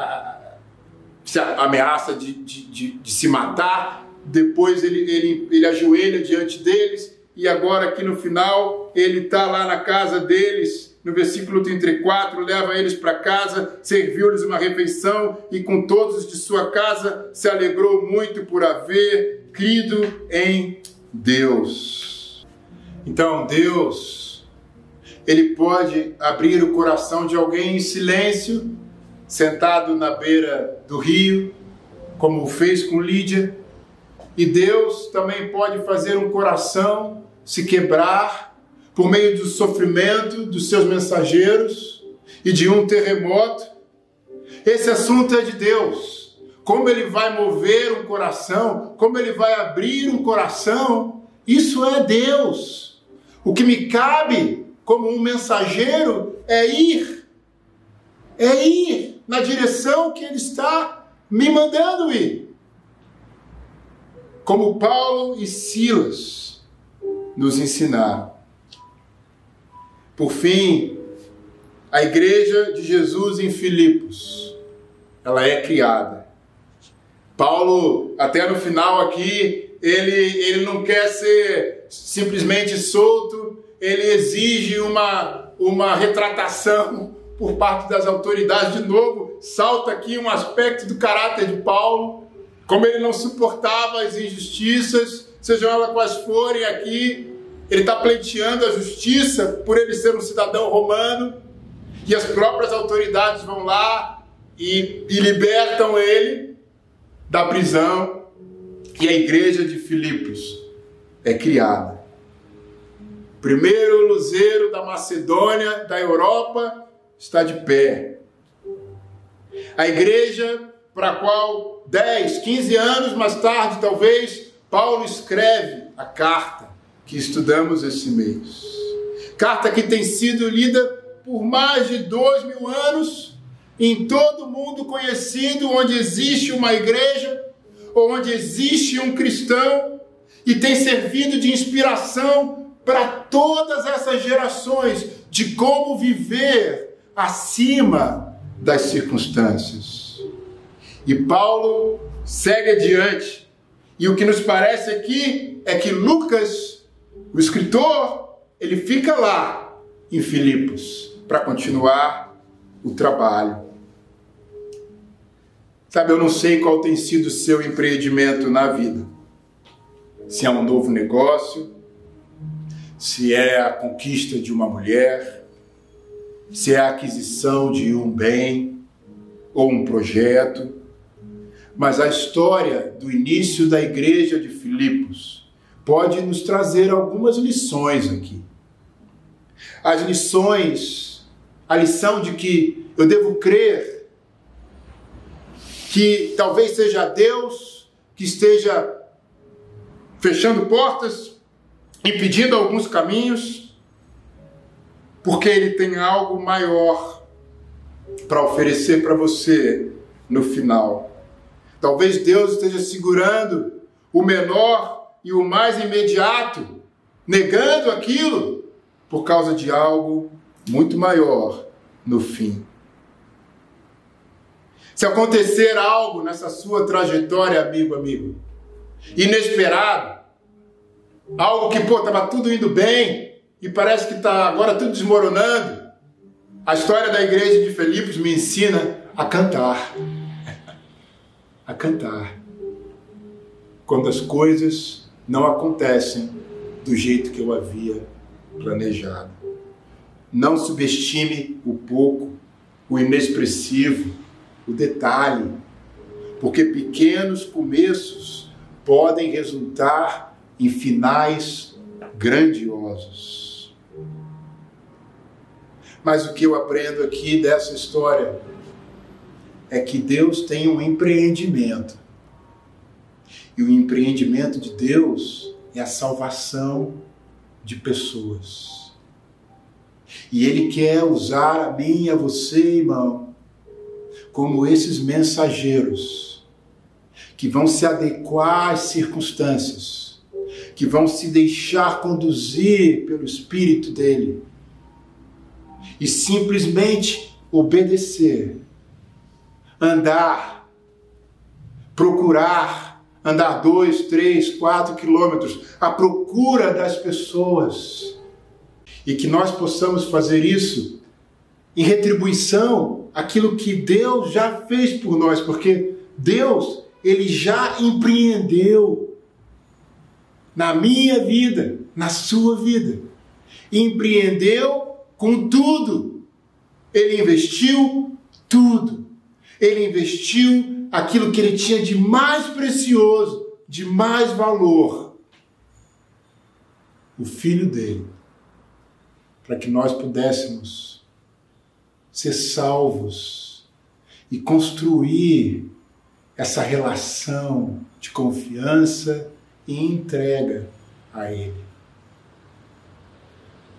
se ameaça de, de, de, de, se matar, depois ele, ele, ele ajoelha diante deles, e agora aqui no final ele está lá na casa deles no versículo 34, leva eles para casa, serviu-lhes uma refeição e com todos de sua casa se alegrou muito por haver crido em Deus. Então, Deus, Ele pode abrir o coração de alguém em silêncio, sentado na beira do rio, como fez com Lídia, e Deus também pode fazer um coração se quebrar por meio do sofrimento dos seus mensageiros e de um terremoto. Esse assunto é de Deus. Como ele vai mover um coração, como ele vai abrir um coração, isso é Deus. O que me cabe como um mensageiro é ir, é ir na direção que ele está me mandando ir. Como Paulo e Silas nos ensinaram. Por fim, a igreja de Jesus em Filipos, ela é criada. Paulo, até no final aqui, ele, ele não quer ser simplesmente solto, ele exige uma, uma retratação por parte das autoridades. De novo, salta aqui um aspecto do caráter de Paulo, como ele não suportava as injustiças, sejam elas quais forem aqui, ele está pleiteando a justiça por ele ser um cidadão romano, e as próprias autoridades vão lá e, e libertam ele da prisão, e a igreja de Filipos é criada. Primeiro luzeiro da Macedônia, da Europa, está de pé. A igreja para a qual 10, 15 anos mais tarde, talvez, Paulo escreve a carta que estudamos esse mês. Carta que tem sido lida por mais de dois mil anos em todo mundo conhecido, onde existe uma igreja, ou onde existe um cristão, e tem servido de inspiração para todas essas gerações de como viver acima das circunstâncias. E Paulo segue adiante, e o que nos parece aqui é que Lucas, o escritor, ele fica lá em Filipos para continuar o trabalho. Sabe, eu não sei qual tem sido o seu empreendimento na vida. Se é um novo negócio, se é a conquista de uma mulher, se é a aquisição de um bem ou um projeto. Mas a história do início da igreja de Filipos pode nos trazer algumas lições aqui. As lições, a lição de que eu devo crer que talvez seja Deus que esteja fechando portas, impedindo alguns caminhos, porque Ele tem algo maior para oferecer para você no final. Talvez Deus esteja segurando o menor e o mais imediato, negando aquilo por causa de algo muito maior no fim. Se acontecer algo nessa sua trajetória, amigo, amigo, inesperado, algo que, pô, estava tudo indo bem e parece que está agora tudo desmoronando, a história da igreja de Filipos me ensina a cantar. A cantar. Quando as coisas não acontecem do jeito que eu havia planejado. Não subestime o pouco, o inexpressivo, o detalhe, porque pequenos começos podem resultar em finais grandiosos. Mas o que eu aprendo aqui dessa história é que Deus tem um empreendimento. E o empreendimento de Deus é a salvação de pessoas. E Ele quer usar a mim e a você, irmão, como esses mensageiros que vão se adequar às circunstâncias, que vão se deixar conduzir pelo Espírito dele e simplesmente obedecer, andar, procurar, andar dois, três, quatro quilômetros à procura das pessoas e que nós possamos fazer isso em retribuição aquilo que Deus já fez por nós, porque Deus, ele já empreendeu na minha vida, na sua vida. Empreendeu com tudo. Ele investiu tudo. Ele investiu aquilo que ele tinha de mais precioso, de mais valor. O filho dele. Para que nós pudéssemos ser salvos e construir essa relação de confiança e entrega a Ele.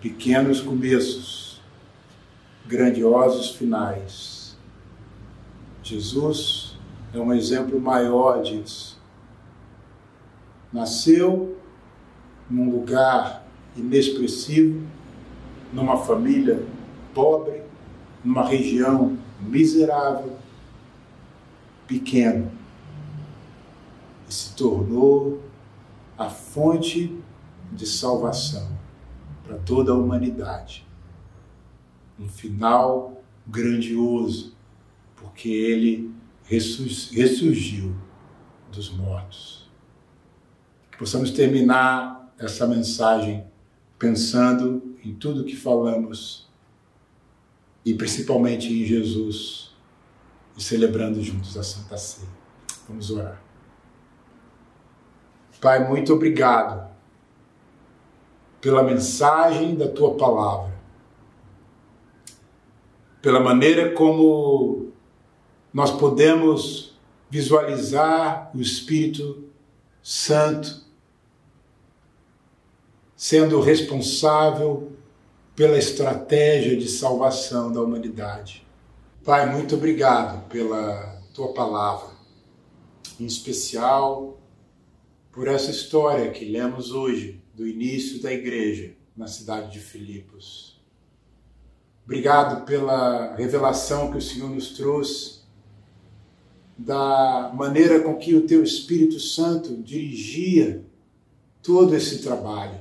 Pequenos começos, grandiosos finais. Jesus é um exemplo maior disso. Nasceu num lugar inexpressivo, numa família pobre, numa região miserável, pequeno, e se tornou a fonte de salvação para toda a humanidade. Um final grandioso, porque ele ressurgiu dos mortos. Que possamos terminar essa mensagem pensando em tudo que falamos e principalmente em Jesus e celebrando juntos a Santa Ceia. Vamos orar. Pai, muito obrigado pela mensagem da tua palavra, pela maneira como nós podemos visualizar o Espírito Santo sendo responsável pela estratégia de salvação da humanidade. Pai, muito obrigado pela tua palavra, em especial por essa história que lemos hoje do início da igreja na cidade de Filipos. Obrigado pela revelação que o Senhor nos trouxe da maneira com que o teu Espírito Santo dirigia todo esse trabalho.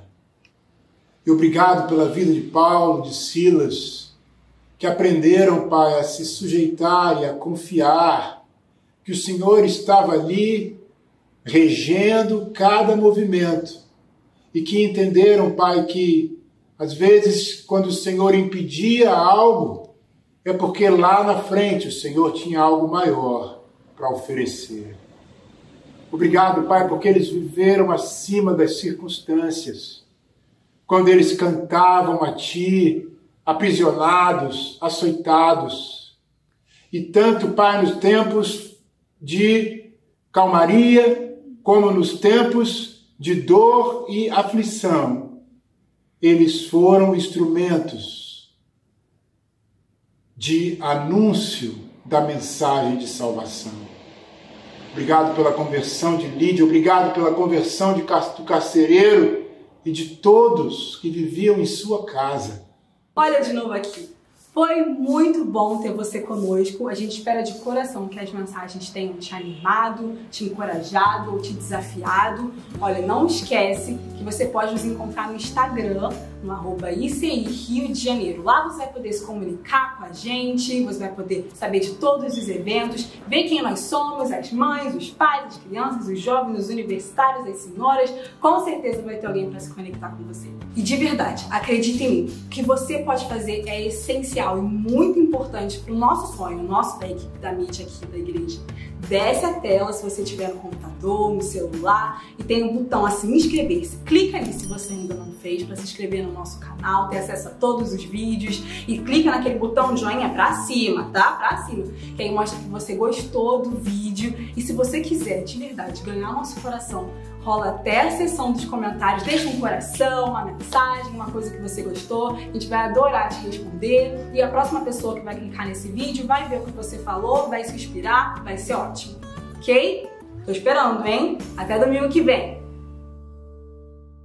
E obrigado pela vida de Paulo, de Silas, que aprenderam, Pai, a se sujeitar e a confiar que o Senhor estava ali regendo cada movimento e que entenderam, Pai, que às vezes quando o Senhor impedia algo, é porque lá na frente o Senhor tinha algo maior para oferecer. Obrigado, Pai, porque eles viveram acima das circunstâncias. Quando eles cantavam a Ti, aprisionados, açoitados. E tanto, Pai, nos tempos de calmaria, como nos tempos de dor e aflição, eles foram instrumentos de anúncio da mensagem de salvação. Obrigado pela conversão de Lídia, obrigado pela conversão de, do carcereiro e de todos que viviam em sua casa. Olha de novo aqui. Foi muito bom ter você conosco. A gente espera de coração que as mensagens tenham te animado, te encorajado ou te desafiado. Olha, não esquece que você pode nos encontrar no Instagram, no arroba ICI Rio de Janeiro. Lá você vai poder se comunicar com a gente, você vai poder saber de todos os eventos, ver quem nós somos, as mães, os pais, as crianças, os jovens, os universitários, as senhoras. Com certeza vai ter alguém para se conectar com você. E de verdade, acredite em mim, o que você pode fazer é essencial e muito importante para o nosso sonho, o nosso da equipe da mídia aqui da igreja. Desce a tela se você tiver no computador, no celular e tem um botão assim, inscrever-se. Clica ali se você ainda não fez para se inscrever no nosso canal, ter acesso a todos os vídeos e clica naquele botão joinha para cima, tá? Para cima, que aí mostra que você gostou do vídeo e se você quiser de verdade ganhar nosso coração, rola até a seção dos comentários, deixa um coração, uma mensagem, uma coisa que você gostou, a gente vai adorar te responder e a próxima pessoa que vai clicar nesse vídeo vai ver o que você falou, vai se inspirar, vai ser ótimo, ok? Tô esperando, hein? Até domingo que vem!